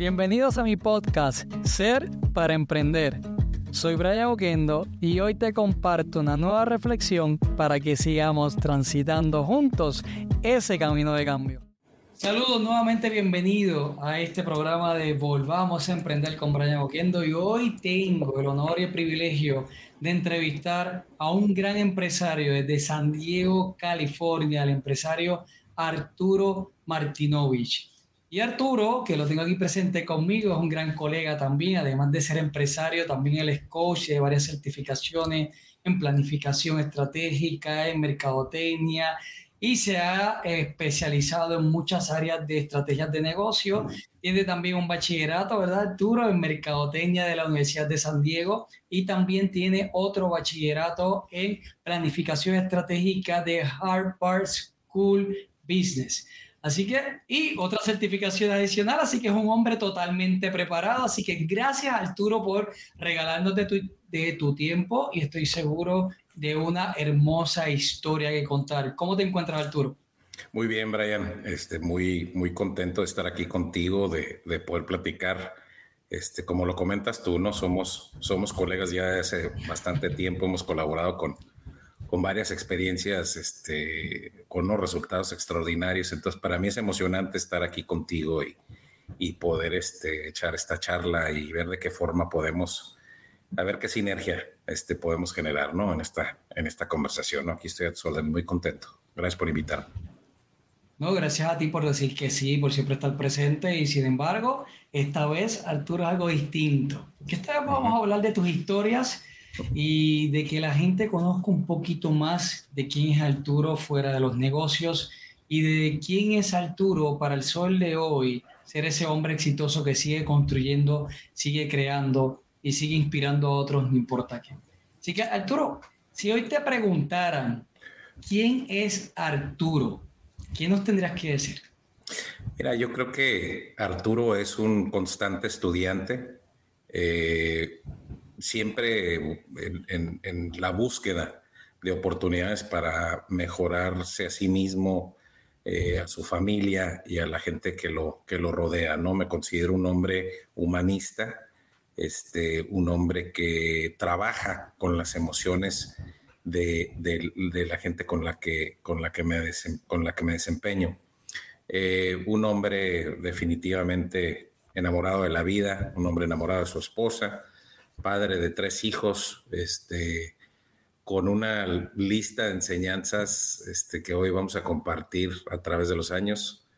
Bienvenidos a mi podcast Ser para Emprender. Soy Brian Oquendo y hoy te comparto una nueva reflexión para que sigamos transitando juntos ese camino de cambio. Saludos nuevamente, bienvenido a este programa de Volvamos a Emprender con Brian Oquendo y hoy tengo el honor y el privilegio de entrevistar a un gran empresario desde San Diego, California, el empresario Arturo Martinovich. Y Arturo, que lo tengo aquí presente conmigo, es un gran colega también, además de ser empresario, también él es coach de varias certificaciones en planificación estratégica, en mercadotecnia, y se ha especializado en muchas áreas de estrategias de negocio. Tiene también un bachillerato, ¿verdad, Arturo? En Mercadotecnia de la Universidad de San Diego y también tiene otro bachillerato en Planificación Estratégica de Harvard School Business. Así que, y otra certificación adicional, así que es un hombre totalmente preparado. Así que gracias Arturo por regalarnos de tu, de tu tiempo y estoy seguro de una hermosa historia que contar. ¿Cómo te encuentras, Arturo? Muy bien, Brian. Este, muy, muy contento de estar aquí contigo, de, de, poder platicar. Este, como lo comentas tú, ¿no? Somos, somos colegas ya de hace bastante tiempo, hemos colaborado con, con varias experiencias, este, con unos resultados extraordinarios. Entonces, para mí es emocionante estar aquí contigo y, y poder este, echar esta charla y ver de qué forma podemos a ver qué sinergia este, podemos generar ¿no? en, esta, en esta conversación. ¿no? Aquí estoy a muy contento. Gracias por invitarme. No, gracias a ti por decir que sí, por siempre estar presente y sin embargo, esta vez Arturo es algo distinto. Que esta vez vamos a hablar de tus historias y de que la gente conozca un poquito más de quién es Arturo fuera de los negocios y de quién es Arturo para el sol de hoy, ser ese hombre exitoso que sigue construyendo, sigue creando y sigue inspirando a otros, no importa quién. Así que, Arturo, si hoy te preguntaran quién es Arturo, ¿qué nos tendrías que decir? Mira, yo creo que Arturo es un constante estudiante, eh, siempre en, la búsqueda de oportunidades para mejorarse a sí mismo, eh, a su familia y a la gente que lo, que lo rodea. ¿no? Me considero un hombre humanista este, un hombre que trabaja con las emociones de, la gente con la que, con la que, me, con la que me desempeño. Eh, un hombre definitivamente enamorado de la vida, un hombre enamorado de su esposa, padre de tres hijos, este, con una lista de enseñanzas este, que hoy vamos a compartir a través de los años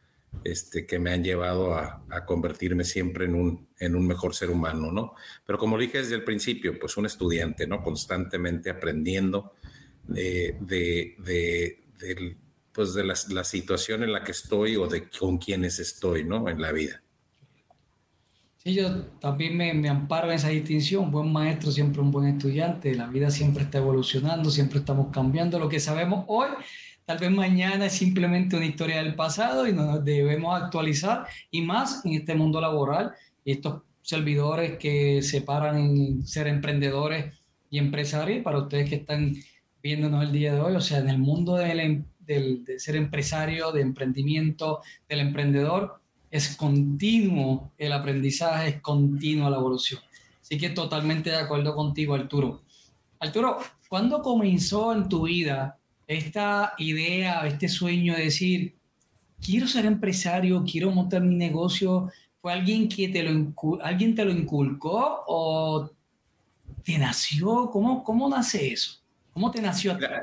este, que me han llevado a, convertirme siempre en un, en un mejor ser humano, ¿no? Pero como dije desde el principio, pues un estudiante, ¿no? Constantemente aprendiendo de, de, pues de la, situación en la que estoy o de con quienes estoy, ¿no? En la vida. Sí, yo también me, me, amparo en esa distinción. Buen maestro, siempre un buen estudiante. La vida siempre está evolucionando, siempre estamos cambiando. Lo que sabemos hoy Tal vez mañana es simplemente una historia del pasado y nos debemos actualizar y más en este mundo laboral y estos servidores que se paran en ser emprendedores y empresarios para ustedes que están viéndonos el día de hoy, o sea, en el mundo del, del, de ser empresario, de emprendimiento, del emprendedor, es continuo el aprendizaje, es continua la evolución. Así que totalmente de acuerdo contigo, Arturo. Arturo, ¿cuándo comenzó en tu vida esta idea, este sueño de decir, quiero ser empresario, quiero montar mi negocio, fue alguien que te lo, alguien te lo inculcó o te nació? ¿Cómo, cómo nace eso? ¿Cómo te nació? Mira,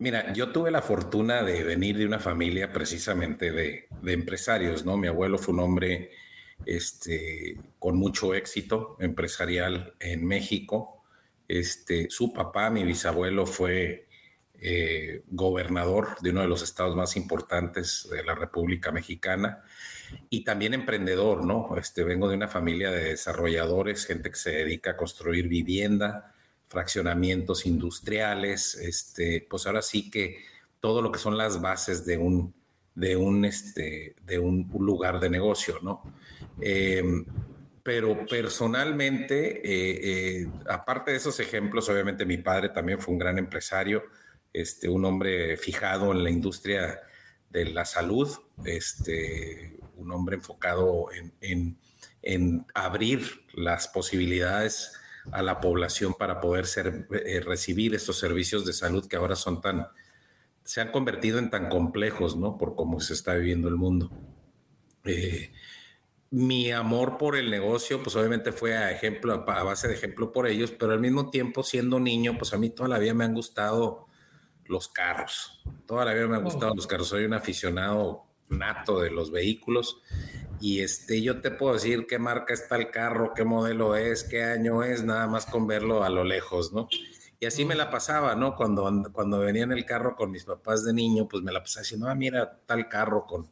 mira, yo tuve la fortuna de venir de una familia precisamente de, de empresarios, ¿no? Mi abuelo fue un hombre este, con mucho éxito empresarial en México. Este, su papá, mi bisabuelo, fue eh, gobernador de uno de los estados más importantes de la República Mexicana y también emprendedor, ¿no? Este, vengo de una familia de desarrolladores, gente que se dedica a construir vivienda, fraccionamientos industriales, este, pues ahora sí que todo lo que son las bases de un, de un, este, de un, lugar de negocio, ¿no? Em, pero personalmente, eh, eh, aparte de esos ejemplos, obviamente mi padre también fue un gran empresario, este, un hombre fijado en la industria de la salud, este, un hombre enfocado en, en abrir las posibilidades a la población para poder ser, eh, recibir estos servicios de salud que ahora son tan, se han convertido en tan complejos, ¿no? Por cómo se está viviendo el mundo. Eh, mi amor por el negocio, pues obviamente fue a ejemplo, a base de ejemplo por ellos, pero al mismo tiempo, siendo niño, pues a mí toda la vida me han gustado los carros. Toda la vida me han gustado oh. los carros. Soy un aficionado nato de los vehículos y este, yo te puedo decir qué marca está el carro, qué modelo es, qué año es, nada más con verlo a lo lejos, ¿no? Y así me la pasaba, ¿no? Cuando, cuando venía en el carro con mis papás de niño, pues me la pasaba diciendo, ah, mira, tal carro con,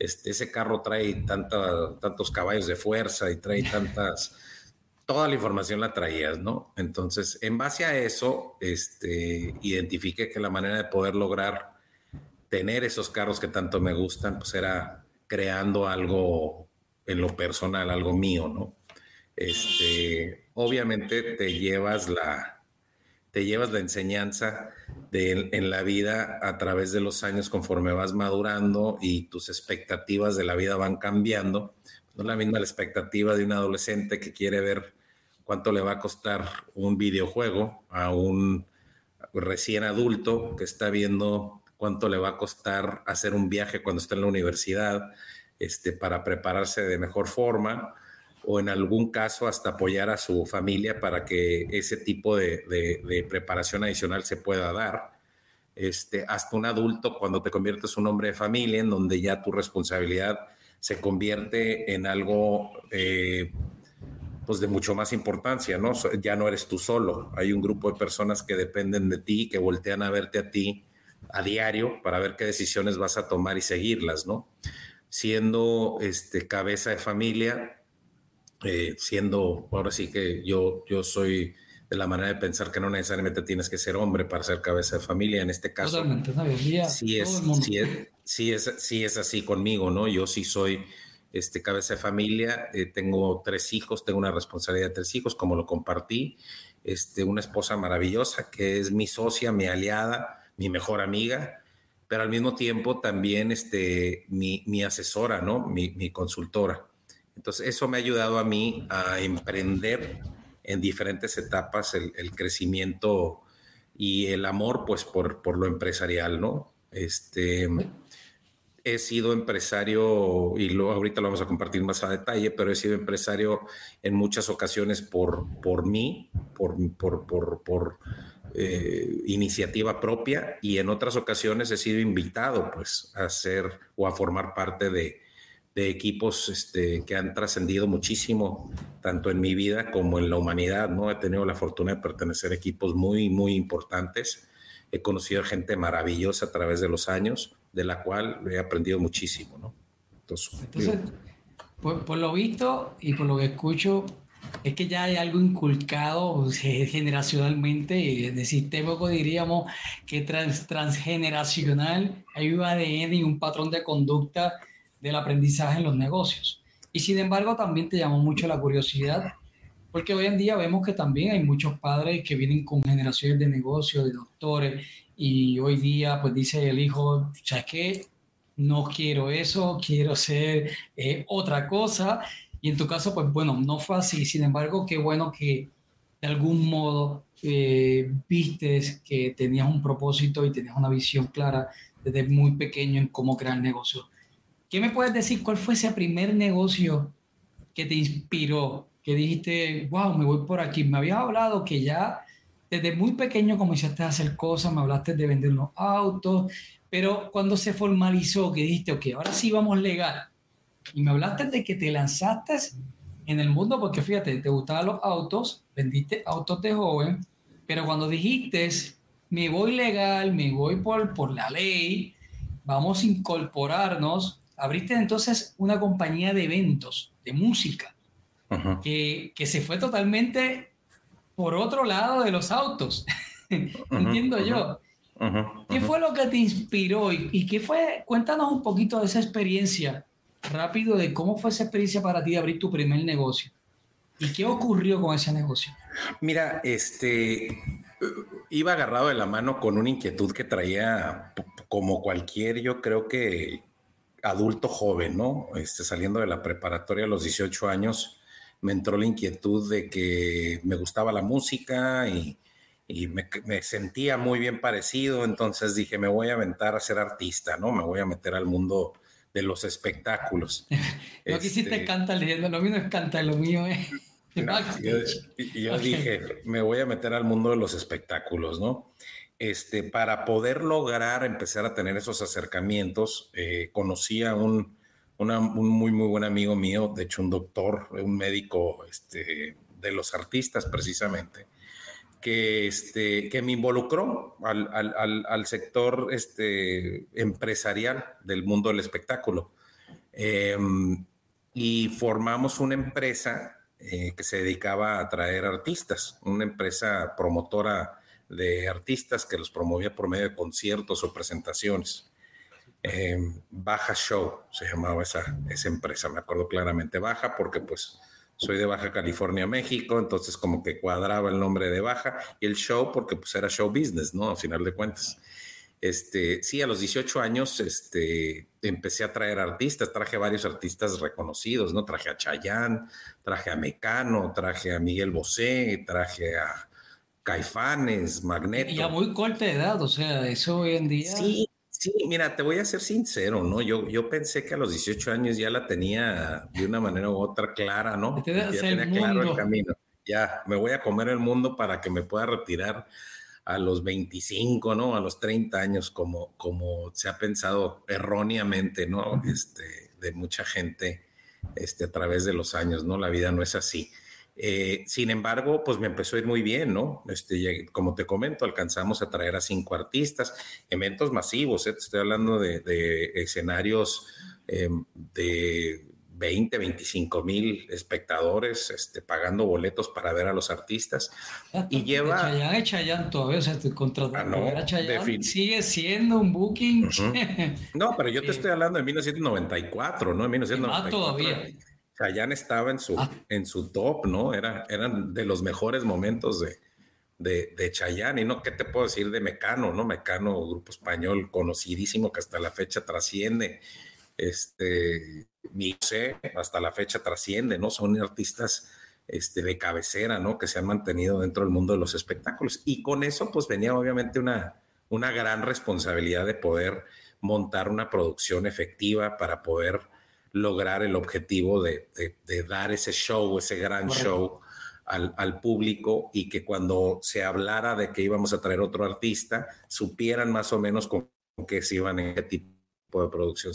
este, ese carro trae tanta, tantos caballos de fuerza y trae tantas, toda la información la traías, ¿no? Entonces, en base a eso, este, identifiqué que la manera de poder lograr tener esos carros que tanto me gustan, pues era creando algo en lo personal, algo mío, ¿no? Este, obviamente te llevas la, te llevas la enseñanza de, en la vida a través de los años conforme vas madurando y tus expectativas de la vida van cambiando. No es la misma la expectativa de un adolescente que quiere ver cuánto le va a costar un videojuego a un recién adulto que está viendo cuánto le va a costar hacer un viaje cuando está en la universidad, este, para prepararse de mejor forma, o en algún caso hasta apoyar a su familia para que ese tipo de, preparación adicional se pueda dar. Este, hasta un adulto cuando te conviertes un hombre de familia, en donde ya tu responsabilidad se convierte en algo eh, pues de mucho más importancia, ¿no? Ya no eres tú solo, hay un grupo de personas que dependen de ti, que voltean a verte a ti a diario para ver qué decisiones vas a tomar y seguirlas, ¿no? Siendo este, cabeza de familia, eh, siendo, ahora sí que yo, yo soy de la manera de pensar que no necesariamente tienes que ser hombre para ser cabeza de familia. En este caso, sí, es, sí, es, sí, es, así conmigo, ¿no? Yo sí soy este, cabeza de familia, eh, tengo tres hijos, tengo una responsabilidad de tres hijos, como lo compartí, este, una esposa maravillosa que es mi socia, mi aliada, mi mejor amiga, pero al mismo tiempo también este, mi, asesora, ¿no? Mi, consultora. Entonces, eso me ha ayudado a mí a emprender en diferentes etapas el, crecimiento y el amor, pues, por, por, lo empresarial, ¿no? Este, he sido empresario, y luego ahorita lo vamos a compartir más a detalle, pero he sido empresario en muchas ocasiones por, por mí, por, por, por, por eh, iniciativa propia y en otras ocasiones he sido invitado pues a ser o a formar parte de, equipos este, que han trascendido muchísimo tanto en mi vida como en la humanidad, ¿no? He tenido la fortuna de pertenecer a equipos muy, muy importantes. He conocido gente maravillosa a través de los años, de la cual he aprendido muchísimo, ¿no? Entonces, por, lo visto y por lo que escucho, es que ya hay algo inculcado generacionalmente, es decir, poco diríamos que trans, transgeneracional hay un ADN y un patrón de conducta del aprendizaje en los negocios. Y sin embargo, también te llamó mucho la curiosidad, porque hoy en día vemos que también hay muchos padres que vienen con generaciones de negocios, de doctores, y hoy día pues dice el hijo, ¿sabes qué? No quiero eso, quiero ser eh, otra cosa y en tu caso, pues bueno, no fue así. Sin embargo, qué bueno que de algún modo eh, vistes que tenías un propósito y tenías una visión clara desde muy pequeño en cómo crear negocios. ¿Qué me puedes decir? ¿Cuál fue ese primer negocio que te inspiró? Que dijiste, wow, me voy por aquí. Me habías hablado que ya desde muy pequeño comenzaste a hacer cosas, me hablaste de vender unos autos, pero cuando se formalizó, que dijiste, ok, ahora sí vamos legal, y me hablaste de que te lanzaste en el mundo, porque fíjate, te gustaban los autos, vendiste autos de joven, pero cuando dijiste, me voy legal, me voy por, por la ley, vamos a incorporarnos, abriste entonces una compañía de eventos, de música, que, que, se fue totalmente por otro lado de los autos, entiendo yo. ¿Qué fue lo que te inspiró y, y, qué fue? Cuéntanos un poquito de esa experiencia rápido de cómo fue esa experiencia para ti de abrir tu primer negocio. ¿Y qué ocurrió con ese negocio? Mira, este iba agarrado de la mano con una inquietud que traía como cualquier, yo creo que adulto joven, ¿no? Este, saliendo de la preparatoria a los 18 años, me entró la inquietud de que me gustaba la música y, me, sentía muy bien parecido, entonces dije, me voy a aventar a ser artista, ¿no? Me voy a meter al mundo de los espectáculos. Sí te este canta leyendo, lo mío no es canta, lo mío es... y yo, dije, me voy a meter al mundo de los espectáculos, ¿no? Este, para poder lograr empezar a tener esos acercamientos, eh, conocí a un, un, muy, muy buen amigo mío, de hecho un doctor, un médico este, de los artistas precisamente, que, este, que me involucró al, al, al sector este, empresarial del mundo del espectáculo. Em, y formamos una empresa eh, que se dedicaba a traer artistas, una empresa promotora de artistas que los promovía por medio de conciertos o presentaciones. Eh, Baja Show se llamaba esa, esa empresa, me acuerdo claramente. Baja porque pues soy de Baja California, México, entonces como que cuadraba el nombre de Baja y el show porque pues era show business, ¿no? A final de cuentas. Este, sí, a los 18 años este, empecé a traer artistas, traje varios artistas reconocidos, ¿no? Traje a Chayanne, traje a Mecano, traje a Miguel Bosé, traje a Caifanes, Magneto. Y a muy corta edad, o sea, eso hoy en día. Sí, sí, mira, te voy a ser sincero, ¿no? Yo, yo pensé que a los 18 años ya la tenía de una manera u otra clara, ¿no? ya tenía claro el camino. Ya, me voy a comer el mundo para que me pueda retirar a los 25, ¿no? A los 30 años, como, como se ha pensado erróneamente, ¿no? Este, de mucha gente este, a través de los años, ¿no? La vida no es así. Eh, sin embargo, pues me empezó a ir muy bien, ¿no? Este, como te comento, alcanzamos a traer a cinco artistas, eventos masivos, ¿eh? estoy hablando de, escenarios em, de 20, 25 mil espectadores este, pagando boletos para ver a los artistas. y lleva... Chayanne, Chayanne todavía, o sea, ah, sigue siendo un booking. no, pero yo te estoy hablando de 1994, ¿no? En 1994. Ah, todavía. Chayanne estaba en su, ah. en su top, ¿no? Era, eran de los mejores momentos de, de, de Chayanne. Y no, ¿qué te puedo decir de Mecano, no? Mecano, grupo español conocidísimo que hasta la fecha trasciende. Este, ni sé, hasta la fecha trasciende, ¿no? Son artistas este, de cabecera, ¿no? Que se han mantenido dentro del mundo de los espectáculos. Y con eso, pues venía obviamente una, una gran responsabilidad de poder montar una producción efectiva para poder lograr el objetivo de, dar ese show, ese gran show al, público y que cuando se hablara de que íbamos a traer otro artista, supieran más o menos con, qué se iban en qué tipo de producción.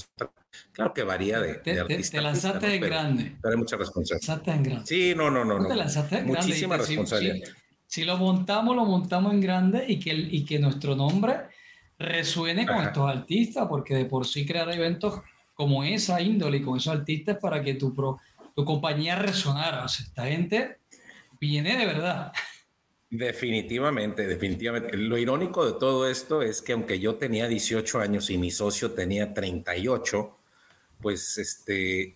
Claro que varía de, te, artista. Te lanzaste en grande. Pero hay mucha responsabilidad. en grande. Sí, no, no, no. Te lanzaste en Muchísima responsabilidad. Si, lo montamos, lo montamos en grande y que, y que nuestro nombre resuene con estos artistas, porque de por sí crear eventos como esa índole y con esos artistas para que tu, tu compañía resonara. O sea, esta gente viene de verdad. Definitivamente, definitivamente. Lo irónico de todo esto es que aunque yo tenía 18 años y mi socio tenía 38, pues este,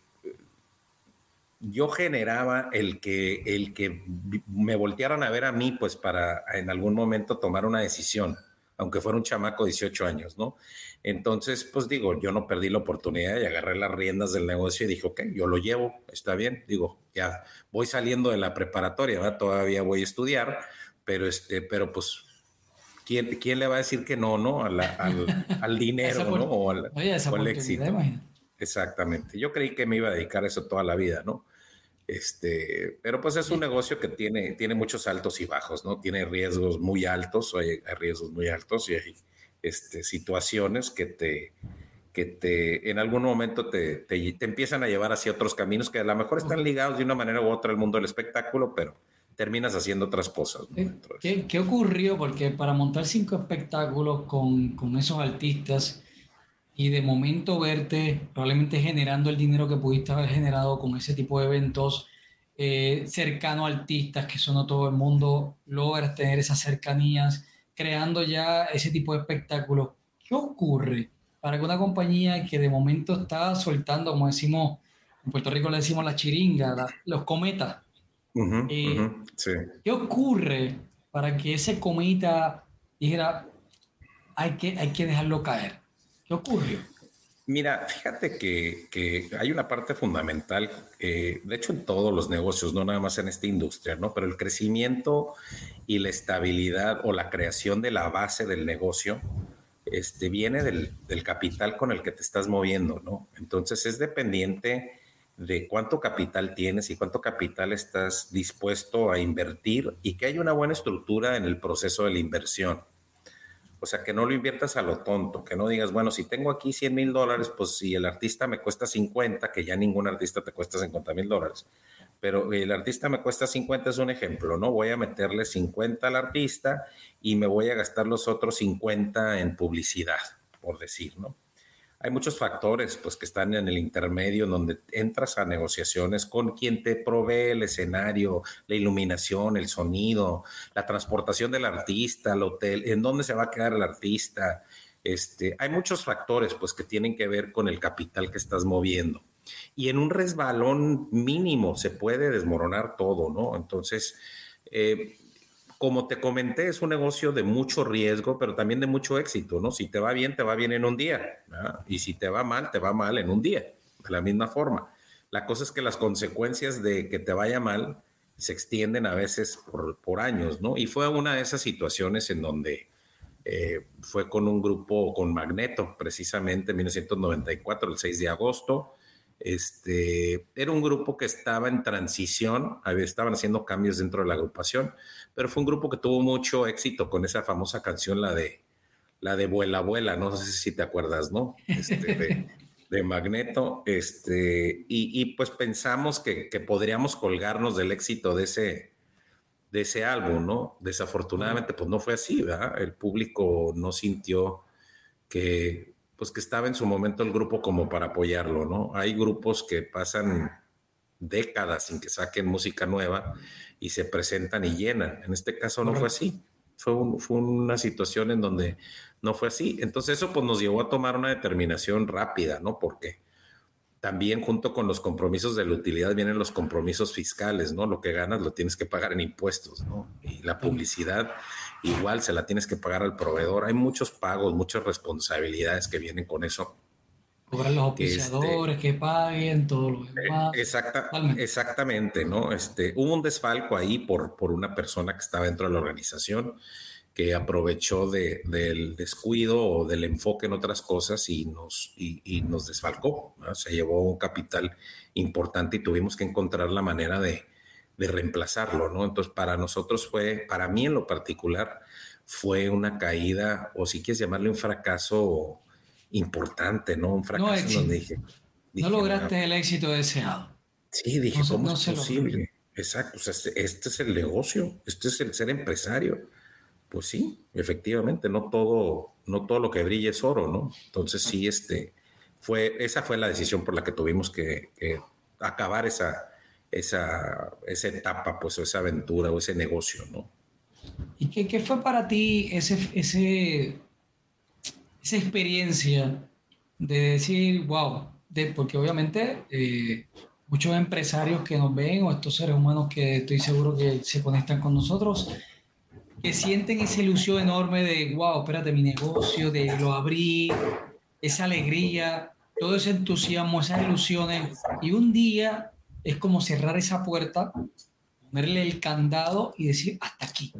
yo generaba el que, el que me voltearan a ver a mí, pues para en algún momento tomar una decisión, aunque fuera un chamaco de 18 años, ¿no? Entonces, pues digo, yo no perdí la oportunidad y agarré las riendas del negocio y dije, ok, yo lo llevo, está bien. Digo, ya voy saliendo de la preparatoria, todavía voy a estudiar, pero, este, pero pues, ¿quién, ¿quién le va a decir que no, no? al, al, dinero, ¿no? O al, éxito. Exactamente. Yo creí que me iba a dedicar a eso toda la vida, ¿no? Este, pero pues es un negocio que tiene, tiene muchos altos y bajos, ¿no? Tiene riesgos muy altos, hay, hay riesgos muy altos y hay este, situaciones que te, que te, en algún momento te, te, empiezan a llevar hacia otros caminos que a lo mejor están ligados de una manera u otra al mundo del espectáculo, pero terminas haciendo otras cosas. ¿Qué, ¿Qué, ocurrió? Porque para montar cinco espectáculos con, con, esos artistas y de momento verte probablemente generando el dinero que pudiste haber generado con ese tipo de eventos eh, cercano a artistas, que eso no todo el mundo logra tener esas cercanías creando ya ese tipo de espectáculos. ¿Qué ocurre para que una compañía que de momento está soltando, como decimos, en Puerto Rico le decimos la chiringa, los cometas? Eh, ¿Qué ocurre para que ese cometa dijera, hay que, hay que dejarlo caer? ¿Qué ocurrió? Mira, fíjate que, hay una parte fundamental, eh, de hecho en todos los negocios, no nada más en esta industria, ¿no? Pero el crecimiento y la estabilidad o la creación de la base del negocio este, viene del, del capital con el que te estás moviendo, ¿no? Entonces es dependiente de cuánto capital tienes y cuánto capital estás dispuesto a invertir y que haya una buena estructura en el proceso de la inversión. O sea, que no lo inviertas a lo tonto, que no digas, bueno, si tengo aquí 100 mil dólares, pues si el artista me cuesta 50, que ya ningún artista te cuesta 50 mil dólares, pero el artista me cuesta 50 es un ejemplo, ¿no? Voy a meterle 50 al artista y me voy a gastar los otros 50 en publicidad, por decir, ¿no? Hay muchos factores pues, que están en el intermedio en donde entras a negociaciones con quien te provee el escenario, la iluminación, el sonido, la transportación del artista, el hotel, en dónde se va a quedar el artista. Este, hay muchos factores pues, que tienen que ver con el capital que estás moviendo. Y en un resbalón mínimo se puede desmoronar todo, ¿no? Entonces, eh, como te comenté, es un negocio de mucho riesgo, pero también de mucho éxito, ¿no? Si te va bien, te va bien en un día, y si te va mal, te va mal en un día, de la misma forma. La cosa es que las consecuencias de que te vaya mal se extienden a veces por, años, ¿no? Y fue una de esas situaciones en donde eh, fue con un grupo, con Magneto, precisamente en 1994, el 6 de agosto, este, era un grupo que estaba en transición, estaban haciendo cambios dentro de la agrupación, pero fue un grupo que tuvo mucho éxito con esa famosa canción, la de la de Vuela Vuela, no sé si te acuerdas, ¿no? Este, de, Magneto, este, y, pues pensamos que, podríamos colgarnos del éxito de ese, de ese álbum, ¿no? Desafortunadamente, pues no fue así, ¿verdad? El público no sintió que pues que estaba en su momento el grupo como para apoyarlo, ¿no? Hay grupos que pasan décadas sin que saquen música nueva y se presentan y llenan. En este caso no fue así. Fue, fue, una situación en donde no fue así. Entonces eso pues nos llevó a tomar una determinación rápida, ¿no? Porque también junto con los compromisos de la utilidad vienen los compromisos fiscales, ¿no? Lo que ganas lo tienes que pagar en impuestos, ¿no? Y la publicidad igual se la tienes que pagar al proveedor. Hay muchos pagos, muchas responsabilidades que vienen con eso. Cobran los oficiadores, este, que, paguen, todo lo demás. Eh, exacta, exactamente, ¿no? Este, hubo un desfalco ahí por, por una persona que estaba dentro de la organización que aprovechó del descuido o del enfoque en otras cosas y nos, y, nos desfalcó. Se llevó un capital importante y tuvimos que encontrar la manera de, de reemplazarlo, ¿no? Entonces, para nosotros fue, para mí en lo particular, fue una caída, o si quieres llamarle un fracaso importante, ¿no? Un fracaso no, donde dije, No lograste el éxito deseado. Sí, dije, ¿cómo es posible? Exacto, o sea, este, este, es el negocio, este es el ser empresario. Pues sí, efectivamente, no todo, no todo lo que brilla es oro, ¿no? Entonces sí, este, fue, esa fue la decisión por la que tuvimos que acabar esa, esa, esa etapa, pues, o esa aventura o ese negocio, ¿no? ¿Y qué, qué fue para ti ese, ese, esa experiencia de decir, wow, de, porque obviamente eh, muchos empresarios que nos ven o estos seres humanos que estoy seguro que se conectan con nosotros, que sienten esa ilusión enorme de, wow, espérate, mi negocio, de lo abrí, esa alegría, todo ese entusiasmo, esas ilusiones, y un día es como cerrar esa puerta, ponerle el candado y decir, hasta aquí.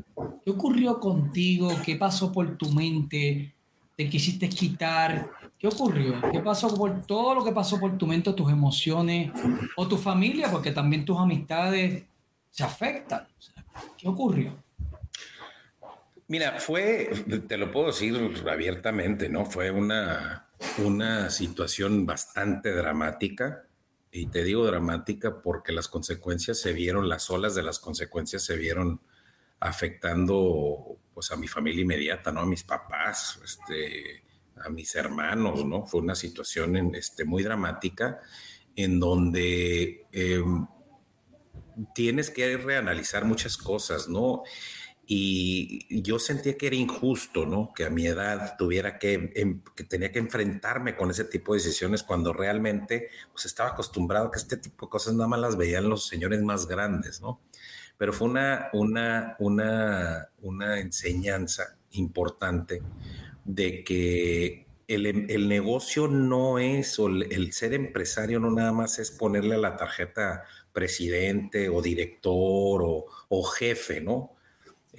¿Qué ocurrió contigo? ¿Qué pasó por tu mente? ¿Te quisiste quitar? ¿Qué ocurrió? ¿Qué pasó por todo lo que pasó por tu mente, tus emociones o tu familia? Porque también tus amistades se afectan. ¿Qué ocurrió? Mira, fue, te lo puedo decir abiertamente, ¿no? Fue una, una situación bastante dramática y te digo dramática porque las consecuencias se vieron, las olas de las consecuencias se vieron afectando pues a mi familia inmediata, ¿no? A mis papás, este, a mis hermanos, ¿no? Fue una situación este, muy dramática en donde em, tienes que reanalizar muchas cosas, ¿no? Y yo sentía que era injusto, ¿no? Que a mi edad tuviera que, em, que tenía que enfrentarme con ese tipo de decisiones cuando realmente pues estaba acostumbrado a que este tipo de cosas nada más las veían los señores más grandes, ¿no? Pero fue una, una, una, una enseñanza importante de que el, negocio no es, o el, ser empresario no nada más es ponerle a la tarjeta presidente o director o, jefe, ¿no?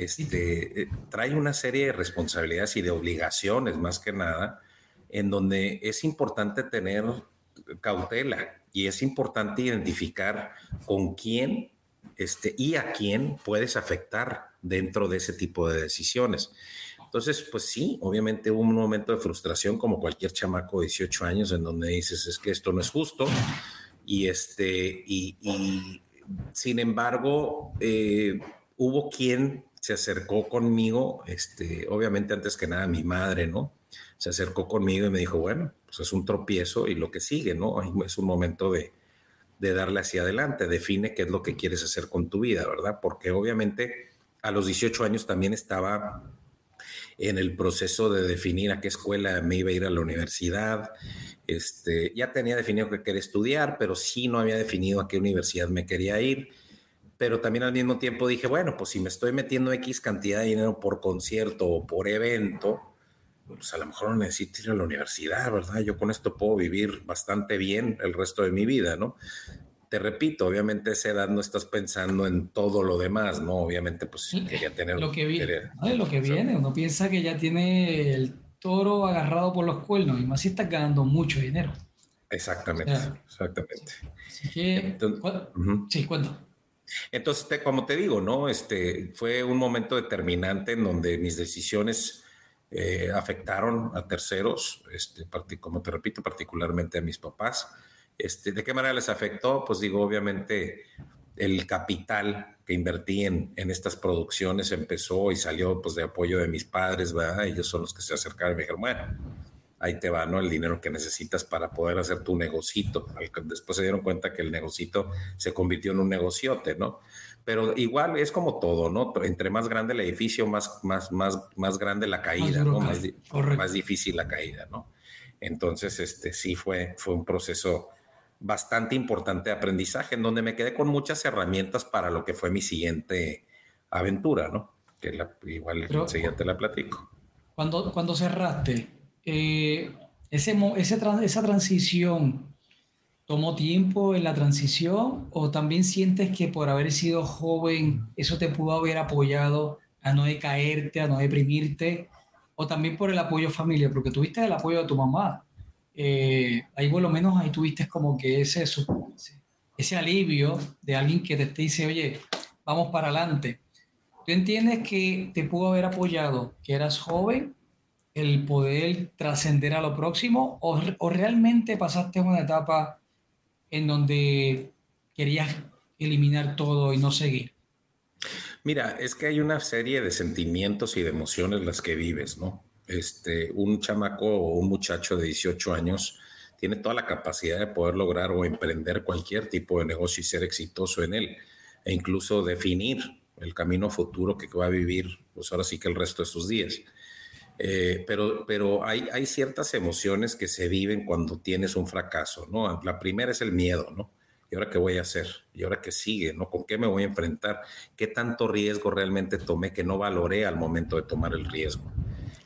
Este, eh, trae una serie de responsabilidades y de obligaciones más que nada, en donde es importante tener cautela y es importante identificar con quién este, y a quién puedes afectar dentro de ese tipo de decisiones. Entonces, pues sí, obviamente hubo un momento de frustración como cualquier chamaco de 18 años en donde dices, es que esto no es justo. Y este, y, sin embargo, eh, hubo quien se acercó conmigo, este, obviamente antes que nada mi madre, ¿no? Se acercó conmigo y me dijo, bueno, pues es un tropiezo y lo que sigue, ¿no? Es un momento de, de darle hacia adelante, define qué es lo que quieres hacer con tu vida, ¿verdad? Porque obviamente a los 18 años también estaba en el proceso de definir a qué escuela me iba a ir a la universidad. Este, ya tenía definido que quería estudiar, pero sí no había definido a qué universidad me quería ir. Pero también al mismo tiempo dije, bueno, pues si me estoy metiendo X cantidad de dinero por concierto o por evento, pues a lo mejor no necesito ir a la universidad, ¿verdad? Yo con esto puedo vivir bastante bien el resto de mi vida, ¿no? te repito, obviamente a esa edad no estás pensando en todo lo demás, ¿no? Obviamente, pues quería tener... Lo que, viene, lo que viene, uno piensa que ya tiene el toro agarrado por los cuernos y más si estás ganando mucho dinero. Exactamente, exactamente. Sí, cuento. Entonces, como te digo, ¿no? Este, fue un momento determinante en donde mis decisiones eh, afectaron a terceros, este, como te repito, particularmente a mis papás. Este, ¿De qué manera les afectó? Pues digo, obviamente el capital que invertí en, en, estas producciones empezó y salió pues de apoyo de mis padres, ¿verdad? Ellos son los que se acercaron y me dijeron, bueno, ahí te va, ¿no? El dinero que necesitas para poder hacer tu negocito. Después se dieron cuenta que el negocito se convirtió en un negociote, ¿no? Pero igual es como todo, ¿no? Entre más grande el edificio, más, más, más, más grande la caída, ¿no? Más, más, difícil la caída, ¿no? Entonces, este sí fue, fue un proceso bastante importante de aprendizaje, en donde me quedé con muchas herramientas para lo que fue mi siguiente aventura, ¿no? Que igual enseguida te la platico. Cuando, cuando cerraste, eh, ese, esa transición, ¿tomó tiempo en la transición o también sientes que por haber sido joven eso te pudo haber apoyado a no decaerte, a no deprimirte? O también por el apoyo familiar, porque tuviste el apoyo de tu mamá, eh, ahí por lo menos ahí tuviste como que ese, ese alivio de alguien que te dice, oye, vamos para adelante. ¿Tú entiendes que te pudo haber apoyado, que eras joven, el poder trascender a lo próximo o, o realmente pasaste una etapa en donde querías eliminar todo y no seguir? Mira, es que hay una serie de sentimientos y de emociones las que vives, ¿no? este, un chamaco o un muchacho de 18 años tiene toda la capacidad de poder lograr o emprender cualquier tipo de negocio y ser exitoso en él, e incluso definir el camino futuro que va a vivir, pues ahora sí que el resto de sus días. Eh, pero pero hay, hay ciertas emociones que se viven cuando tienes un fracaso, ¿no? La primera es el miedo, ¿no? ¿Y ahora qué voy a hacer? ¿Y ahora qué sigue? ¿No? ¿Con qué me voy a enfrentar? ¿Qué tanto riesgo realmente tomé que no valoré al momento de tomar el riesgo?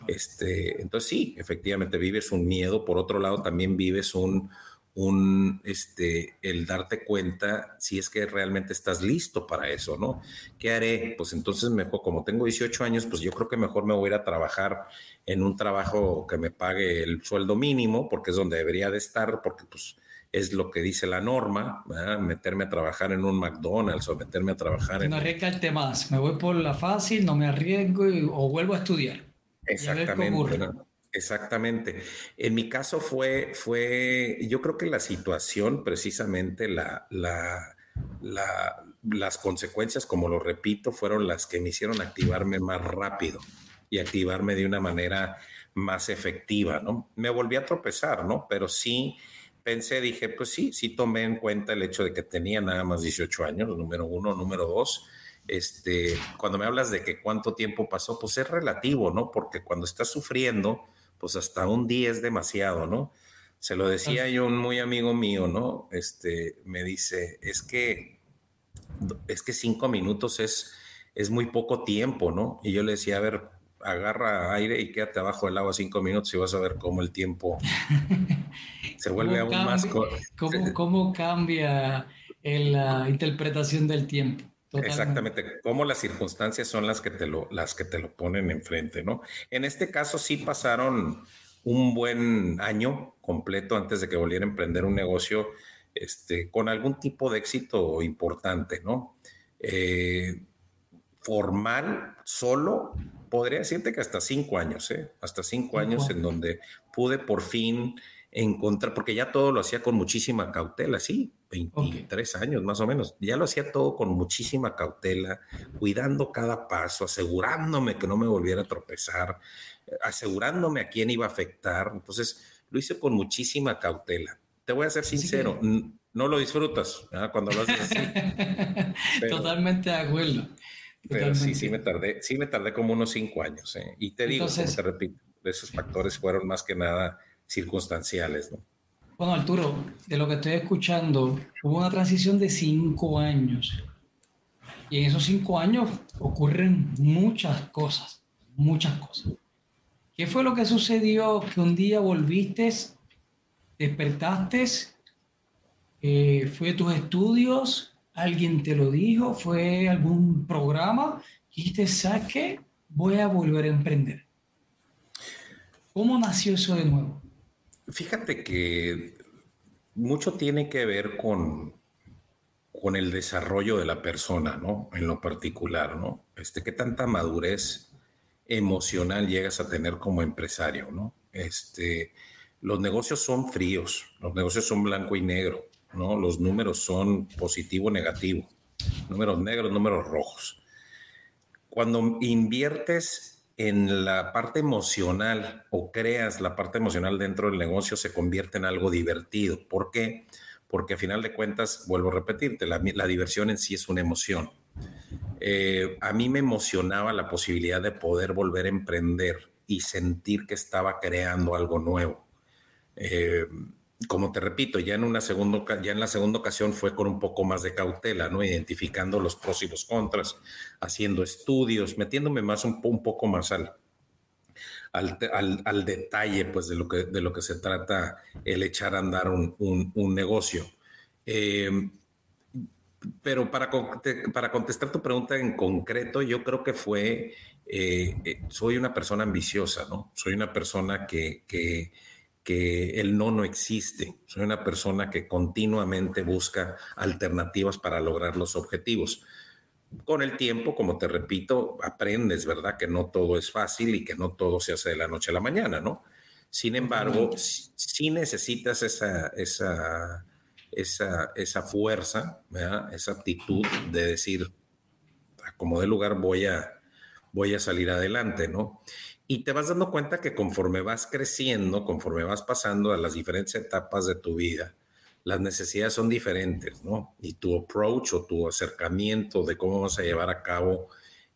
Este, entonces sí, efectivamente vives un miedo, por otro lado también vives un, un, este, el darte cuenta si es que realmente estás listo para eso, ¿no? ¿Qué haré? Pues entonces mejor, como tengo 18 años, pues yo creo que mejor me voy a ir a trabajar en un trabajo que me pague el sueldo mínimo, porque es donde debería de estar, porque pues es lo que dice la norma, meterme a trabajar en un McDonald's o meterme a trabajar en... No arriesgarte más, me voy por la fácil, no me arriesgo o vuelvo a estudiar. Exactamente. Exactamente. En mi caso fue, fue, yo creo que la situación, precisamente la, la, las consecuencias, como lo repito, fueron las que me hicieron activarme más rápido y activarme de una manera más efectiva, ¿no? Me volví a tropezar, ¿no? Pero sí pensé, dije, pues sí, sí tomé en cuenta el hecho de que tenía nada más 18 años, número uno, número dos, este, cuando me hablas de que cuánto tiempo pasó, pues es relativo, ¿no? Porque cuando estás sufriendo, pues hasta un día es demasiado, ¿no? Se lo decía yo un muy amigo mío, ¿no? Este, me dice, es que, es que cinco minutos es, es muy poco tiempo, ¿no? Y yo le decía, a ver, agarra aire y quédate abajo del agua cinco minutos y vas a ver cómo el tiempo se vuelve aún más... ¿cómo, ¿Cómo cambia la interpretación del tiempo? Exactamente, cómo las circunstancias son las que, te lo, las que te lo ponen enfrente, ¿no? En este caso sí pasaron un buen año completo antes de que volviera a emprender un negocio este, con algún tipo de éxito importante, ¿no? Eh, formal, solo, podría decirte que hasta cinco años, ¿eh? Hasta cinco años en donde pude por fin encontrar, porque ya todo lo hacía con muchísima cautela, sí, 23 años más o menos, ya lo hacía todo con muchísima cautela, cuidando cada paso, asegurándome que no me volviera a tropezar, asegurándome a quién iba a afectar, entonces lo hice con muchísima cautela. Te voy a ser sincero, no lo disfrutas cuando lo haces así. Totalmente de acuerdo. Pero sí, sí me tardé, sí me tardé como unos cinco años. ¿eh? Y te digo, te repito, esos factores fueron más que nada circunstanciales, ¿no? Bueno, Arturo, de lo que estoy escuchando, hubo una transición de cinco años. Y en esos cinco años ocurren muchas cosas, muchas cosas. ¿Qué fue lo que sucedió que un día volviste, despertaste, eh, fue tus estudios, alguien te lo dijo, fue algún programa, y dijiste, ¿sabes qué? Voy a volver a emprender. ¿Cómo nació eso de nuevo? Fíjate que mucho tiene que ver con, con el desarrollo de la persona, ¿no? En lo particular, ¿no? Este, qué tanta madurez emocional llegas a tener como empresario, ¿no? Este, los negocios son fríos, los negocios son blanco y negro, ¿no? Los números son positivo, negativo, números negros, números rojos. Cuando inviertes en la parte emocional o creas la parte emocional dentro del negocio se convierte en algo divertido. ¿Por qué? Porque a final de cuentas, vuelvo a repetirte, la, diversión en sí es una emoción. Eh, a mí me emocionaba la posibilidad de poder volver a emprender y sentir que estaba creando algo nuevo. Eh, como te repito, ya en una segunda, ya en la segunda ocasión fue con un poco más de cautela, ¿no? Identificando los pros y los contras, haciendo estudios, metiéndome más un, poco más al, al, detalle, pues, de lo, que, de lo que se trata el echar a andar un, un, negocio. Eh, pero para, para contestar tu pregunta en concreto, yo creo que fue, eh, eh, soy una persona ambiciosa, ¿no? Soy una persona que que el no no existe. Soy una persona que continuamente busca alternativas para lograr los objetivos. Con el tiempo, como te repito, aprendes, ¿verdad? Que no todo es fácil y que no todo se hace de la noche a la mañana, ¿no? Sin embargo, sí necesitas esa, esa, esa, esa fuerza, ¿verdad? esa actitud de decir, como de lugar voy a, voy a salir adelante, ¿no? Y te vas dando cuenta que conforme vas creciendo, conforme vas pasando a las diferentes etapas de tu vida, las necesidades son diferentes, ¿no? Y tu approach o tu acercamiento de cómo vas a llevar a cabo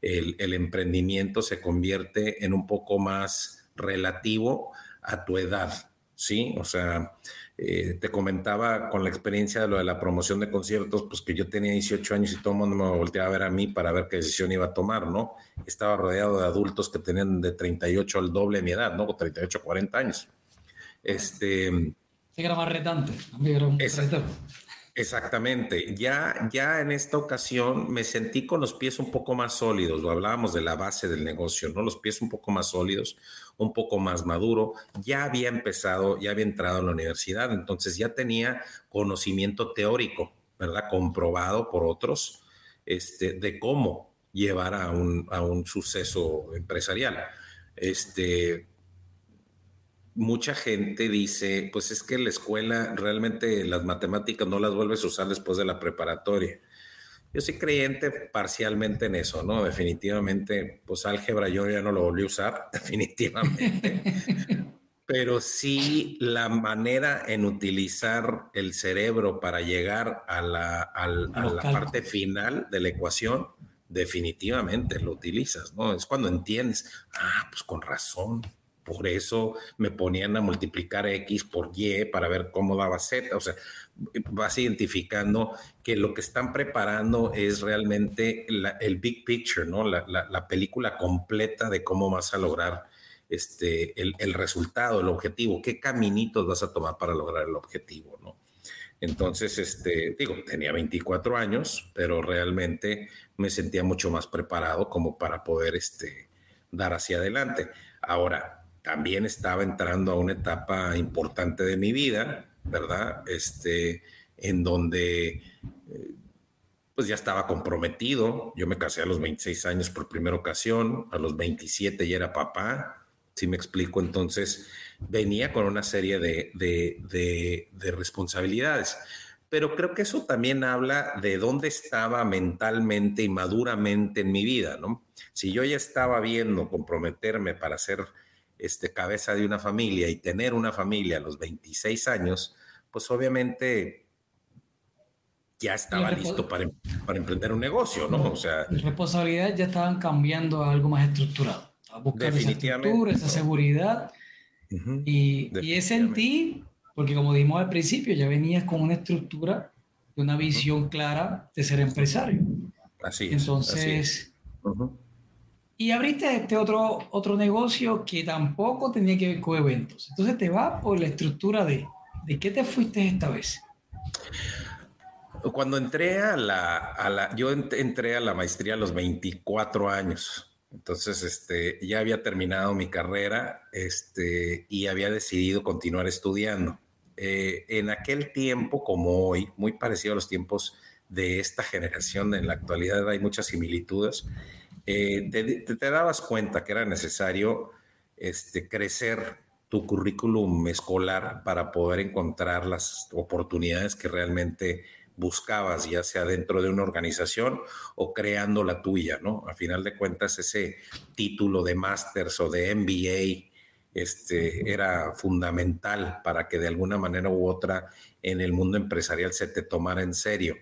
el, el emprendimiento se convierte en un poco más relativo a tu edad, ¿sí? O sea, eh, te comentaba con la experiencia de lo de la promoción de conciertos, pues que yo tenía 18 años y todo el mundo me volteaba a ver a mí para ver qué decisión iba a tomar, ¿no? Estaba rodeado de adultos que tenían de 38 al doble de mi edad, ¿no? 38, 40 años. Este. Sí, era más retante. Exactamente. Ya, ya en esta ocasión me sentí con los pies un poco más sólidos. Lo hablábamos de la base del negocio, ¿no? Los pies un poco más sólidos, un poco más maduro. Ya había empezado, ya había entrado en la universidad, entonces ya tenía conocimiento teórico, ¿verdad? Comprobado por otros, este, de cómo llevar a un, a un suceso empresarial. Este, mucha gente dice, pues es que la escuela realmente las matemáticas no las vuelves a usar después de la preparatoria. Yo soy creyente parcialmente en eso, ¿no? Definitivamente, pues álgebra yo ya no lo volví a usar, definitivamente. Pero sí la manera en utilizar el cerebro para llegar a la, a la parte final de la ecuación, definitivamente lo utilizas, ¿no? Es cuando entiendes, ah, pues con razón, por eso me ponían a multiplicar X por Y para ver cómo daba Z. O sea, vas identificando que lo que están preparando es realmente el big picture, ¿no? La, película completa de cómo vas a lograr este, el, el, resultado, el objetivo, qué caminitos vas a tomar para lograr el objetivo, ¿no? Entonces, este, digo, tenía 24 años, pero realmente me sentía mucho más preparado como para poder este, dar hacia adelante. Ahora, también estaba entrando a una etapa importante de mi vida, ¿verdad? Este, en donde eh, pues ya estaba comprometido. Yo me casé a los 26 años por primera ocasión, a los 27 ya era papá, si me explico. Entonces venía con una serie de, de, de responsabilidades pero creo que eso también habla de dónde estaba mentalmente y maduramente en mi vida, ¿no? Si yo ya estaba viendo comprometerme para ser este, cabeza de una familia y tener una familia a los 26 años, pues obviamente ya estaba listo para, em, para, emprender un negocio, ¿no? O sea, responsabilidades ya estaban cambiando a algo más estructurado. A buscar esa estructura, esa seguridad. y, y es en ti porque como dijimos al principio, ya venías con una estructura y una visión clara de ser empresario. Así es. Entonces, y abriste este otro, otro negocio que tampoco tenía que ver con eventos. Entonces te va por la estructura de, ¿de qué te fuiste esta vez? Cuando entré a la, a la, yo entré a la maestría a los 24 años. Entonces, este, ya había terminado mi carrera, este, y había decidido continuar estudiando. Eh, en aquel tiempo como hoy, muy parecido a los tiempos de esta generación, en la actualidad hay muchas similitudes, eh, te, dabas cuenta que era necesario este, crecer tu currículum escolar para poder encontrar las oportunidades que realmente buscabas, ya sea dentro de una organización o creando la tuya, ¿no? A final de cuentas, ese título de máster o de MBA este, era fundamental para que de alguna manera u otra en el mundo empresarial se te tomara en serio.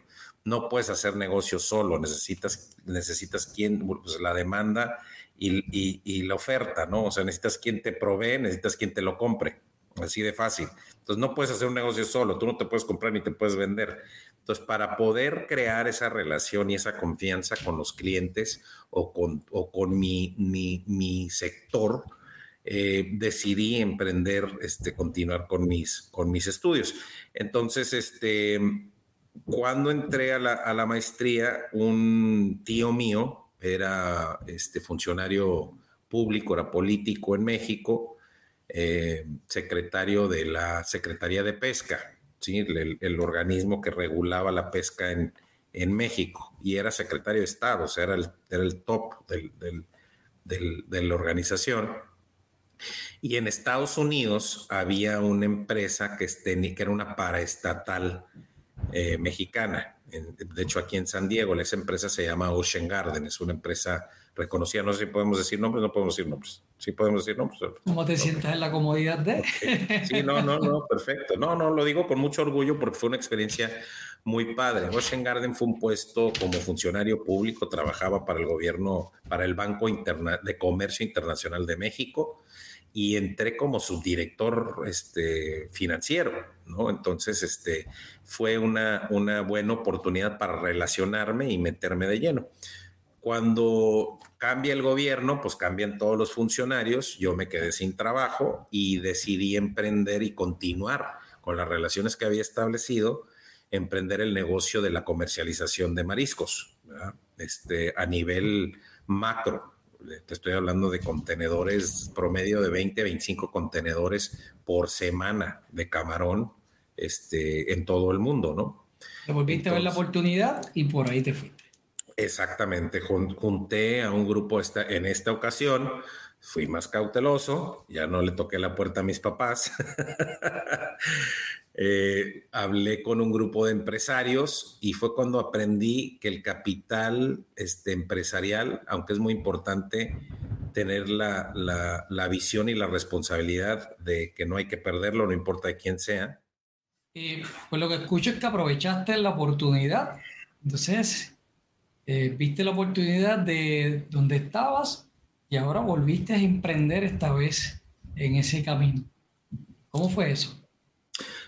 No puedes hacer negocio solo, necesitas, necesitas quien, pues, la demanda y, la oferta, ¿no? O sea, necesitas quien te provee, necesitas quien te lo compre, así de fácil. Entonces, no puedes hacer un negocio solo, tú no te puedes comprar ni te puedes vender. Entonces, para poder crear esa relación y esa confianza con los clientes o con, con mi, mi, mi sector, eh, decidí emprender, este, continuar con mis, con mis estudios. Entonces, este, cuando entré a la, maestría, un tío mío era este, funcionario público, era político en México, eh, secretario de la Secretaría de Pesca, ¿sí? el, organismo que regulaba la pesca en, en, México, y era secretario de Estado, o sea, era el, era el top del, de la organización. Y en Estados Unidos había una empresa que, este, que era una paraestatal eh, mexicana. de hecho, aquí en San Diego, esa empresa se llama Ocean Garden, es una empresa reconocida. No sé si podemos decir nombres, no podemos decir nombres. Sí podemos decir nombres. ¿Cómo te sientas en la comodidad de? Sí, no, no, no, perfecto. No, no, lo digo con mucho orgullo porque fue una experiencia muy padre. Ocean Garden fue un puesto como funcionario público, trabajaba para el gobierno, para el Banco Interna de Comercio Internacional de México y entré como subdirector este, financiero, ¿no? Entonces, este, fue una, una buena oportunidad para relacionarme y meterme de lleno. Cuando cambia el gobierno, pues cambian todos los funcionarios, yo me quedé sin trabajo y decidí emprender y continuar con las relaciones que había establecido, emprender el negocio de la comercialización de mariscos, este, a nivel macro, te estoy hablando de contenedores promedio de 20, 25 contenedores por semana de camarón este, en todo el mundo, ¿no? Te volviste a ver la oportunidad y por ahí te fuiste. Exactamente, junté a un grupo esta, en esta ocasión, fui más cauteloso, ya no le toqué la puerta a mis papás, Eh, hablé con un grupo de empresarios y fue cuando aprendí que el capital este, empresarial, aunque es muy importante tener la, la, visión y la responsabilidad de que no hay que perderlo, no importa de quién sea. Y pues lo que escucho es que aprovechaste la oportunidad. Entonces, eh, viste la oportunidad de donde estabas y ahora volviste a emprender esta vez en ese camino. ¿Cómo fue eso?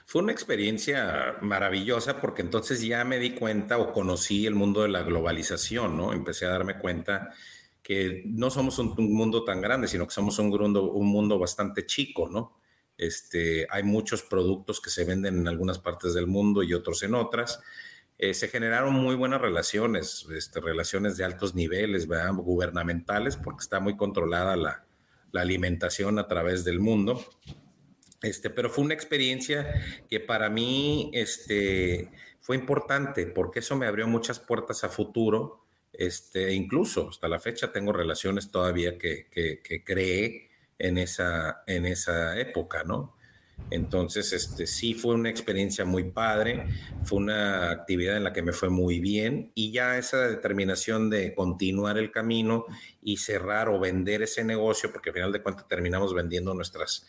Fue una experiencia maravillosa porque entonces ya me di cuenta o conocí el mundo de la globalización, ¿no? Empecé a darme cuenta que no somos un, mundo tan grande, sino que somos un mundo, un mundo bastante chico, ¿no? Este, hay muchos productos que se venden en algunas partes del mundo y otros en otras. Eh, se generaron muy buenas relaciones, este, relaciones de altos niveles, ¿verdad? gubernamentales, porque está muy controlada la, la alimentación a través del mundo. Este, pero fue una experiencia que para mí este, fue importante porque eso me abrió muchas puertas a futuro. Este, incluso hasta la fecha tengo relaciones todavía que, que, creé en esa, en esa época, ¿no? Entonces, este, sí fue una experiencia muy padre, fue una actividad en la que me fue muy bien y ya esa determinación de continuar el camino y cerrar o vender ese negocio, porque al final de cuentas terminamos vendiendo nuestras,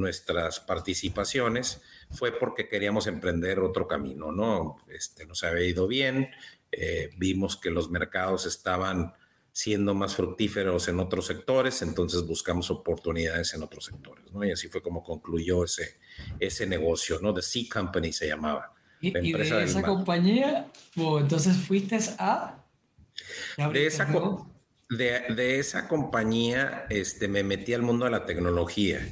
nuestras participaciones fue porque queríamos emprender otro camino, ¿no? Este, nos había ido bien, eh, vimos que los mercados estaban siendo más fructíferos en otros sectores, entonces buscamos oportunidades en otros sectores, ¿no? Y así fue como concluyó ese, ese negocio, ¿no? The Sea Company se llamaba. ¿Y, de esa compañía, entonces fuiste a... De esa, de, de, esa compañía este, me metí al mundo de la tecnología.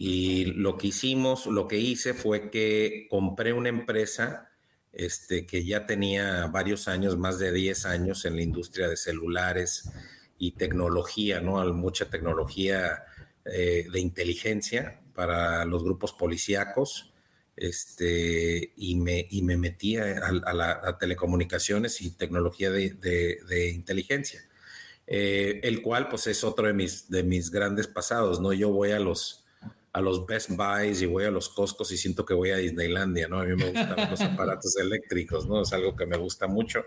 Y lo que hicimos, lo que hice fue que compré una empresa este, que ya tenía varios años, más de 10 años en la industria de celulares y tecnología, ¿no? Mucha tecnología eh, de inteligencia para los grupos policíacos. Este, y, me, y me metí a, a, telecomunicaciones y tecnología de, de, inteligencia, eh, el cual pues es otro de mis, de mis grandes pasados, ¿no? Yo voy a los, a los Best Buys y voy a los Costcos y siento que voy a Disneylandia, ¿no? A mí me gustan los aparatos eléctricos, ¿no? Es algo que me gusta mucho.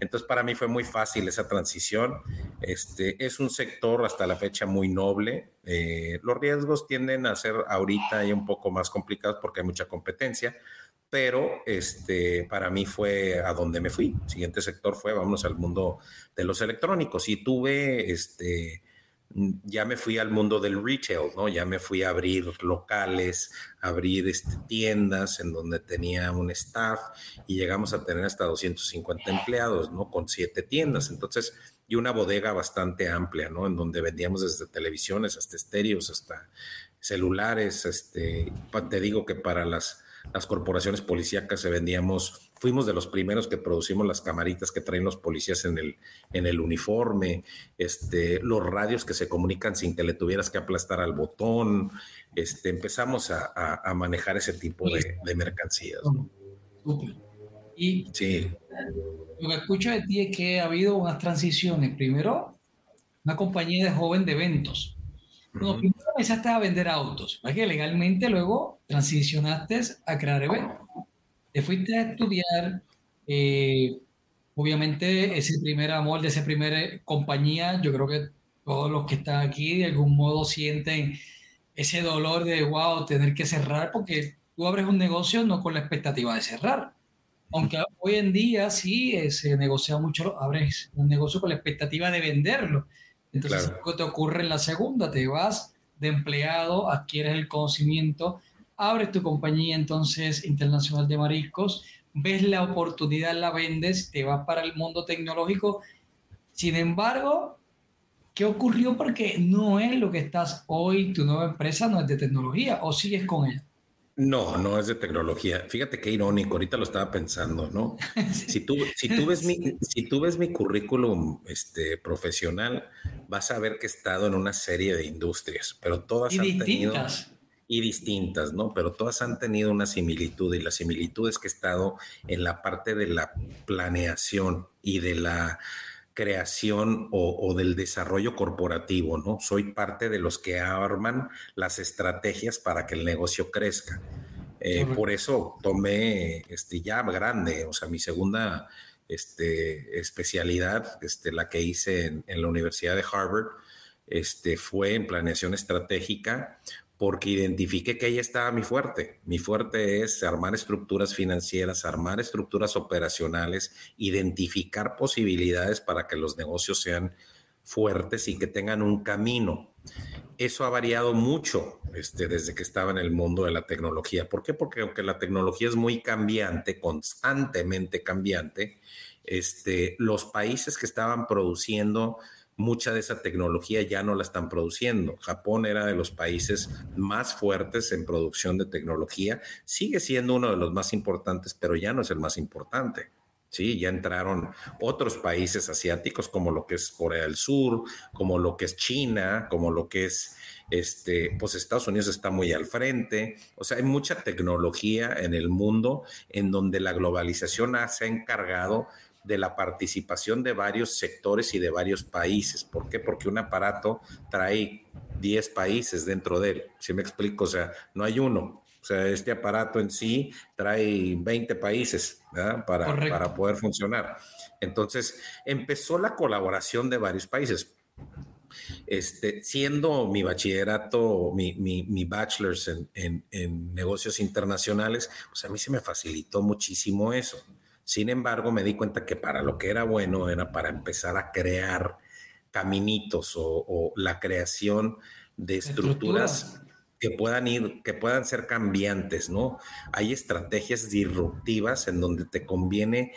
Entonces, para mí fue muy fácil esa transición. Este, es un sector hasta la fecha muy noble. Eh, los riesgos tienden a ser ahorita y un poco más complicados porque hay mucha competencia, pero este, para mí fue a donde me fui. Siguiente sector fue, vámonos al mundo de los electrónicos y tuve, este, ya me fui al mundo del retail, ¿no? Ya me fui a abrir locales, abrir este, tiendas en donde tenía un staff y llegamos a tener hasta 250 empleados, ¿no? Con siete tiendas. Entonces, y una bodega bastante amplia, ¿no? En donde vendíamos desde televisiones hasta estéreos, hasta celulares, este, te digo que para las las corporaciones policíacas se vendíamos, fuimos de los primeros que producimos las camaritas que traen los policías en el, en el uniforme, este, los radios que se comunican sin que le tuvieras que aplastar al botón, este, empezamos a, a, manejar ese tipo de, de mercancías. Y sí. lo que escucho de ti es que ha habido unas transiciones. Primero, una compañía de joven de eventos no, primero empezaste a vender autos, que legalmente luego transicionaste a crear eventos. Te fuiste a estudiar, eh, obviamente ese primer amor de esa primera compañía, yo creo que todos los que están aquí de algún modo sienten ese dolor de, wow, tener que cerrar, porque tú abres un negocio no con la expectativa de cerrar. Aunque hoy en día sí eh, se negocia mucho, abres un negocio con la expectativa de venderlo. Entonces, ¿qué te ocurre en la segunda? Te vas de empleado, adquieres el conocimiento, abres tu compañía entonces internacional de mariscos, ves la oportunidad, la vendes, te vas para el mundo tecnológico. Sin embargo, ¿qué ocurrió? Porque no es lo que estás hoy, tu nueva empresa no es de tecnología, o sigues con ella. No, no es de tecnología. Fíjate qué irónico, ahorita lo estaba pensando, ¿no? Si tú, si tú, ves, mi, si tú ves mi currículum este, profesional, vas a ver que he estado en una serie de industrias, pero todas han distintas. tenido... Y distintas, ¿no? Pero todas han tenido una similitud y la similitud es que he estado en la parte de la planeación y de la creación o, del desarrollo corporativo, ¿no? Soy parte de los que arman las estrategias para que el negocio crezca. Eh, por eso tomé este, ya grande, o sea, mi segunda este, especialidad, este, la que hice en, en, la Universidad de Harvard, este, fue en planeación estratégica, porque identifiqué que ahí estaba mi fuerte. Mi fuerte es armar estructuras financieras, armar estructuras operacionales, identificar posibilidades para que los negocios sean fuertes y que tengan un camino. Eso ha variado mucho este, desde que estaba en el mundo de la tecnología. ¿Por qué? Porque aunque la tecnología es muy cambiante, constantemente cambiante, este, los países que estaban produciendo mucha de esa tecnología ya no la están produciendo. Japón era de los países más fuertes en producción de tecnología, sigue siendo uno de los más importantes, pero ya no es el más importante. Sí, ya entraron otros países asiáticos como lo que es Corea del Sur, como lo que es China, como lo que es este, pues Estados Unidos está muy al frente. O sea, hay mucha tecnología en el mundo en donde la globalización se ha encargado de la participación de varios sectores y de varios países. ¿Por qué? Porque un aparato trae 10 países dentro de él. ¿Sí me explico? O sea, no hay uno. O sea, este aparato en sí trae 20 países para, para poder funcionar. Entonces, empezó la colaboración de varios países. Este, siendo mi bachillerato, mi, mi, bachelor's en, en, en, negocios internacionales, pues a mí se me facilitó muchísimo eso. Sin embargo, me di cuenta que para lo que era bueno era para empezar a crear caminitos o, la creación de estructuras que puedan ir, que puedan ser cambiantes, ¿no? Hay estrategias disruptivas en donde te conviene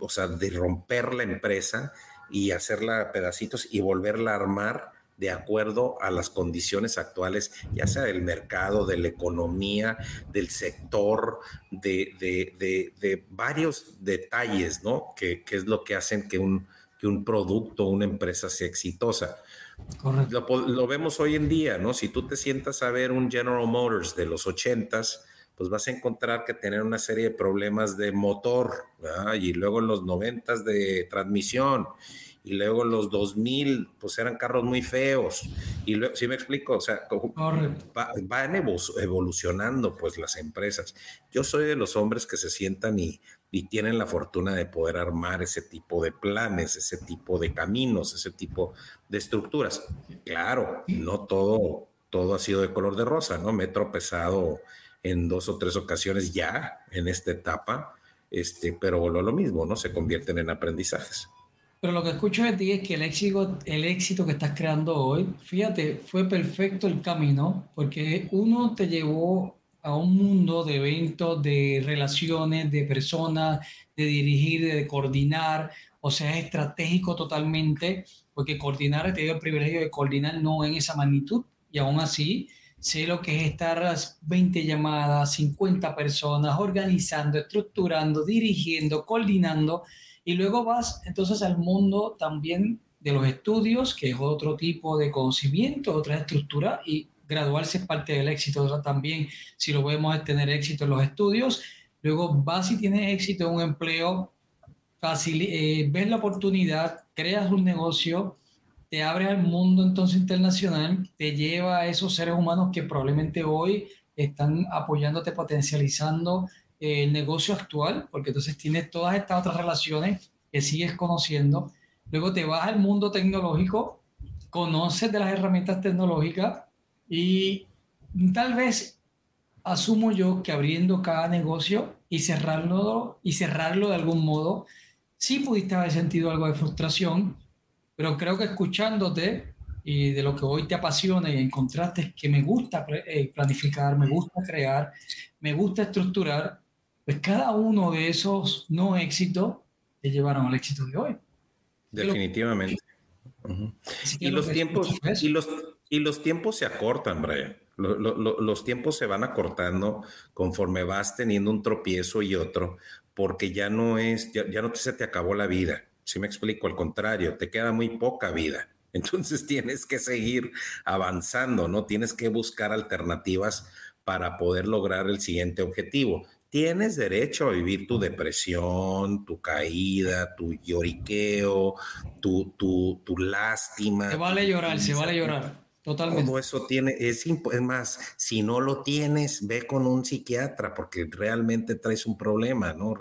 o sea, romper la empresa y hacerla a pedacitos y volverla a armar de acuerdo a las condiciones actuales, ya sea del mercado, de la economía, del sector, de, varios detalles, ¿no? Que, es lo que hacen que un, que un producto, una empresa sea exitosa. Correcto. Lo, vemos hoy en día, ¿no? Si tú te sientas a ver un General Motors de los ochentas, pues vas a encontrar que tener una serie de problemas de motor, y luego en los noventas de transmisión, y luego los 2000, pues eran carros muy feos. Y luego, ¿sí me explico? O sea, van evolucionando pues las empresas. Yo soy de los hombres que se sientan y, y tienen la fortuna de poder armar ese tipo de planes, ese tipo de caminos, ese tipo de estructuras. Claro, no todo, todo ha sido de color de rosa, ¿no? Me he tropezado en dos o tres ocasiones ya en esta etapa, este, pero lo, lo mismo, ¿no? Se convierten en aprendizajes. Pero lo que escucho de ti es que el éxito, el éxito que estás creando hoy, fíjate, fue perfecto el camino, porque uno te llevó a un mundo de eventos, de relaciones, de personas, de dirigir, de coordinar, o sea, es estratégico totalmente, porque coordinar, te dio el privilegio de coordinar no en esa magnitud, y aún así sé lo que es estar a 20 llamadas, 50 personas, organizando, estructurando, dirigiendo, coordinando, y luego vas entonces al mundo también de los estudios, que es otro tipo de conocimiento, otra estructura, y graduarse es parte del éxito también, si lo vemos es tener éxito en los estudios. Luego vas y tienes éxito en un empleo, eh, ves la oportunidad, creas un negocio, te abre al mundo entonces internacional, te lleva a esos seres humanos que probablemente hoy están apoyándote, potencializando el negocio actual, porque entonces tienes todas estas otras relaciones que sigues conociendo. Luego te vas al mundo tecnológico, conoces de las herramientas tecnológicas y tal vez asumo yo que abriendo cada negocio y cerrarlo y cerrarlo de algún modo, sí pudiste haber sentido algo de frustración, pero creo que escuchándote y de lo que hoy te apasiona y encontraste que me gusta eh, planificar, me gusta crear, me gusta estructurar, pues cada uno de esos no éxitos te llevaron al éxito de hoy. Definitivamente. Y los tiempos y los, y los tiempos se acortan, Brian. los tiempos se van acortando conforme vas teniendo un tropiezo y otro, porque ya no es, ya, ya no se te acabó la vida. Si me explico, al contrario, te queda muy poca vida. Entonces tienes que seguir avanzando, ¿no? Tienes que buscar alternativas para poder lograr el siguiente objetivo tienes derecho a vivir tu depresión, tu caída, tu lloriqueo, tu, tu, tu lástima. Se vale llorar, se vale llorar. Totalmente. Todo eso tiene, es, es, más, si no lo tienes, ve con un psiquiatra porque realmente traes un problema, ¿no?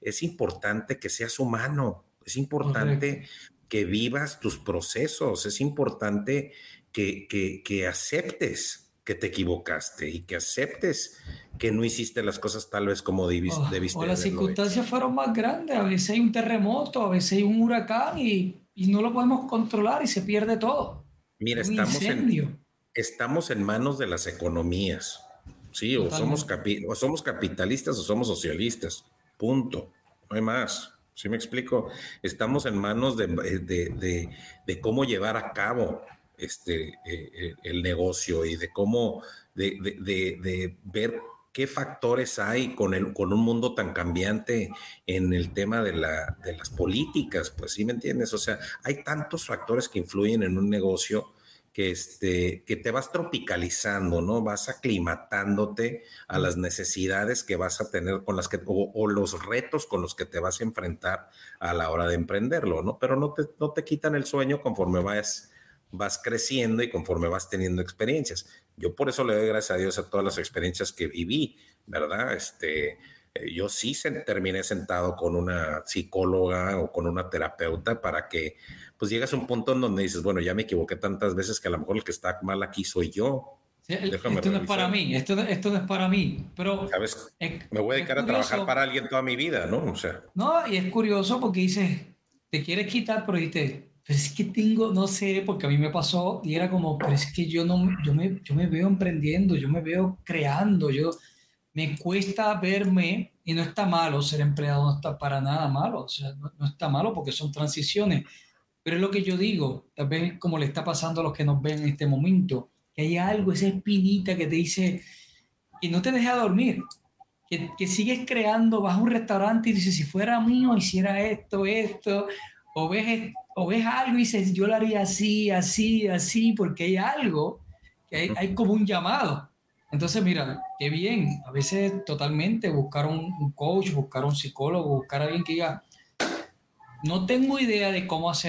Es importante que seas humano, es importante que vivas tus procesos, es importante que, que, que aceptes que te equivocaste y que aceptes que no hiciste las cosas tal vez como debiste. Oh, o las circunstancias fueron más grandes, a veces hay un terremoto, a veces hay un huracán y, y, no lo podemos controlar y se pierde todo. Mira, estamos en, estamos en manos de las economías. Sí, o somos, o somos capitalistas o somos socialistas. Punto. No hay más. ¿Sí me explico? Estamos en manos de, de, cómo llevar a cabo este, eh, eh, el negocio y de cómo, de, ver qué factores hay con, el, con un mundo tan cambiante en el tema de, la, de las políticas, pues sí me entiendes, o sea, hay tantos factores que influyen en un negocio que, este, que te vas tropicalizando, ¿no? Vas aclimatándote a las necesidades que vas a tener con las que, o, los retos con los que te vas a enfrentar a la hora de emprenderlo, ¿no? Pero no te, no te quitan el sueño conforme vas, vas creciendo y conforme vas teniendo experiencias. Yo por eso le doy gracias a Dios a todas las experiencias que viví, ¿verdad? Este, eh, yo sí se, terminé sentado con una psicóloga o con una terapeuta para que pues llegas a un punto en donde dices, bueno, ya me equivoqué tantas veces que a lo mejor el que está mal aquí soy yo. esto no es para mí, esto, esto no es para mí, pero... ¿Sabes? me voy a dedicar a trabajar para alguien toda mi vida, ¿no? O sea... No, y es curioso porque dices, te quieres quitar, pero dices, pero es que tengo, no sé, porque a mí me pasó y era como, pero es que yo no, yo me, yo me veo emprendiendo, yo me veo creando, yo me cuesta verme, y no está malo ser empleado, no está para nada malo, o sea, no, está malo porque son transiciones, pero es lo que yo digo, tal vez como le está pasando a los que nos ven en este momento, que hay algo, esa espinita que te dice, que no te deja dormir, que, que sigues creando, vas a un restaurante y dices, si fuera mío, hiciera esto, esto, o ves, o ves algo y dices, yo lo haría así, así, así, porque hay algo, que hay, como un llamado. Entonces, mira, qué bien. A veces totalmente buscar un, coach, buscar un psicólogo, buscar a alguien que diga, no tengo idea de cómo hacer